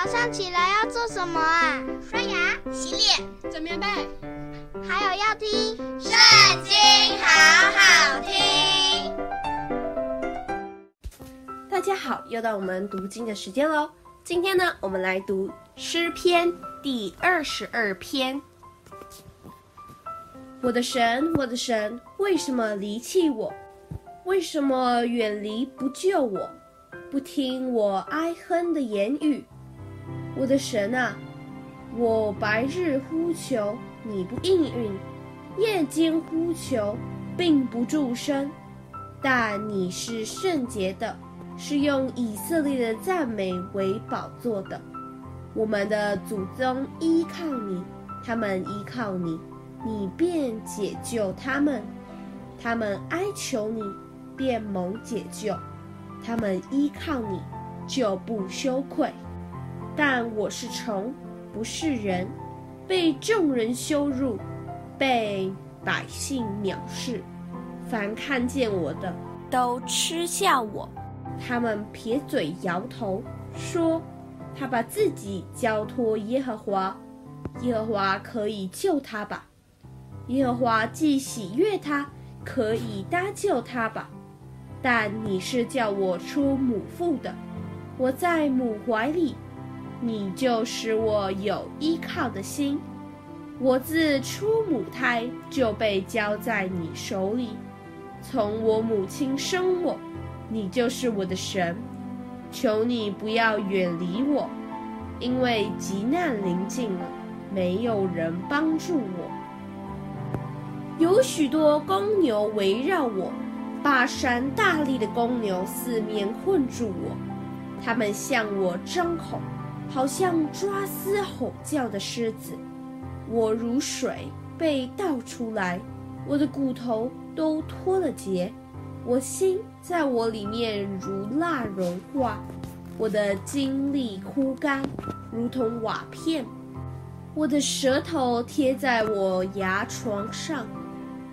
早上起来要做什么啊？刷牙、洗脸、整棉被，还有要听《圣经》，好好听。大家好，又到我们读经的时间喽。今天呢，我们来读诗篇第二十二篇。我的神，我的神，为什么离弃我？为什么远离不救我？不听我哀哼的言语？我的神啊，我白日呼求，你不应允；夜间呼求，并不住声。但你是圣洁的，是用以色列的赞美为宝座的。我们的祖宗依靠你，他们依靠你，你便解救他们；他们哀求你，便蒙解救；他们依靠你，就不羞愧。但我是虫，不是人，被众人羞辱，被百姓藐视。凡看见我的，都嗤笑我。他们撇嘴摇头，说：“他把自己交托耶和华，耶和华可以救他吧？耶和华既喜悦他，可以搭救他吧？但你是叫我出母腹的，我在母怀里。”你就使我有依靠的心，我自出母胎就被交在你手里，从我母亲生我，你就是我的神。求你不要远离我，因为急难临近了，没有人帮助我。有许多公牛围绕我，巴山大力的公牛四面困住我，他们向我张口。好像抓嘶吼叫的狮子，我如水被倒出来，我的骨头都脱了节，我心在我里面如蜡融化，我的精力枯干，如同瓦片，我的舌头贴在我牙床上，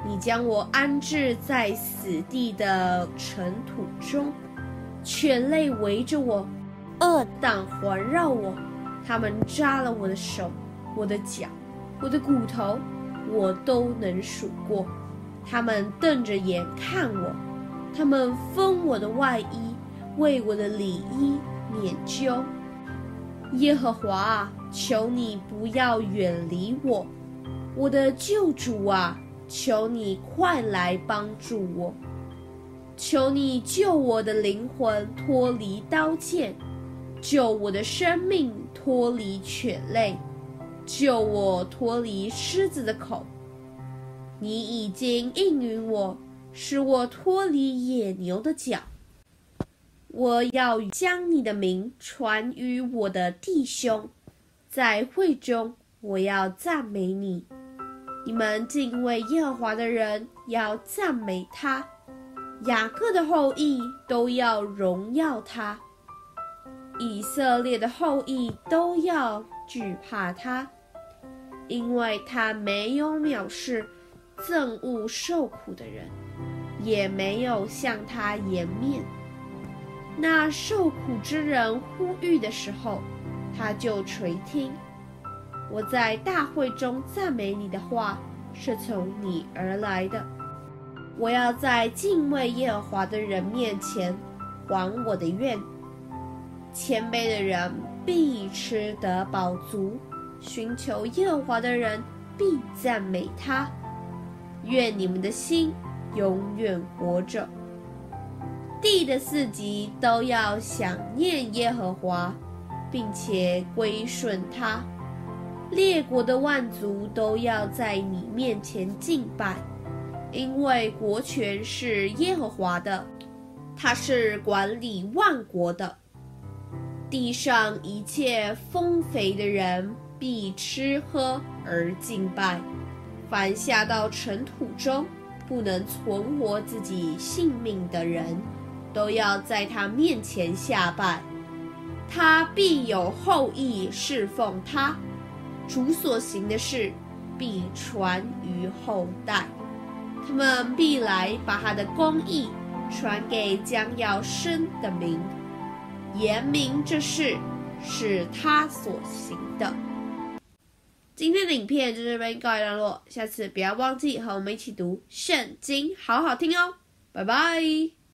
你将我安置在死地的尘土中，犬类围着我。恶党环绕我，他们扎了我的手、我的脚、我的骨头，我都能数过。他们瞪着眼看我，他们分我的外衣，为我的里衣拈阄。耶和华啊，求你不要远离我，我的救主啊，求你快来帮助我，求你救我的灵魂脱离刀剑。救我的生命脱离犬类，救我脱离狮子的口。你已经应允我，使我脱离野牛的角。我要将你的名传于我的弟兄，在会中我要赞美你。你们敬畏耶和华的人要赞美他，雅各的后裔都要荣耀他。以色列的后裔都要惧怕他，因为他没有藐视憎恶受苦的人，也没有向他颜面。那受苦之人呼吁的时候，他就垂听。我在大会中赞美你的话是从你而来的。我要在敬畏耶和华的人面前还我的愿。谦卑的人必吃得饱足，寻求耶和华的人必赞美他。愿你们的心永远活着。地的四极都要想念耶和华，并且归顺他。列国的万族都要在你面前敬拜，因为国权是耶和华的，他是管理万国的。地上一切丰肥的人必吃喝而敬拜，凡下到尘土中不能存活自己性命的人，都要在他面前下拜。他必有后裔侍奉他，主所行的事必传于后代。他们必来把他的公义传给将要生的民。言明这事，是他所行的。今天的影片就这边告一段落，下次不要忘记和我们一起读圣经，好好听哦，拜拜。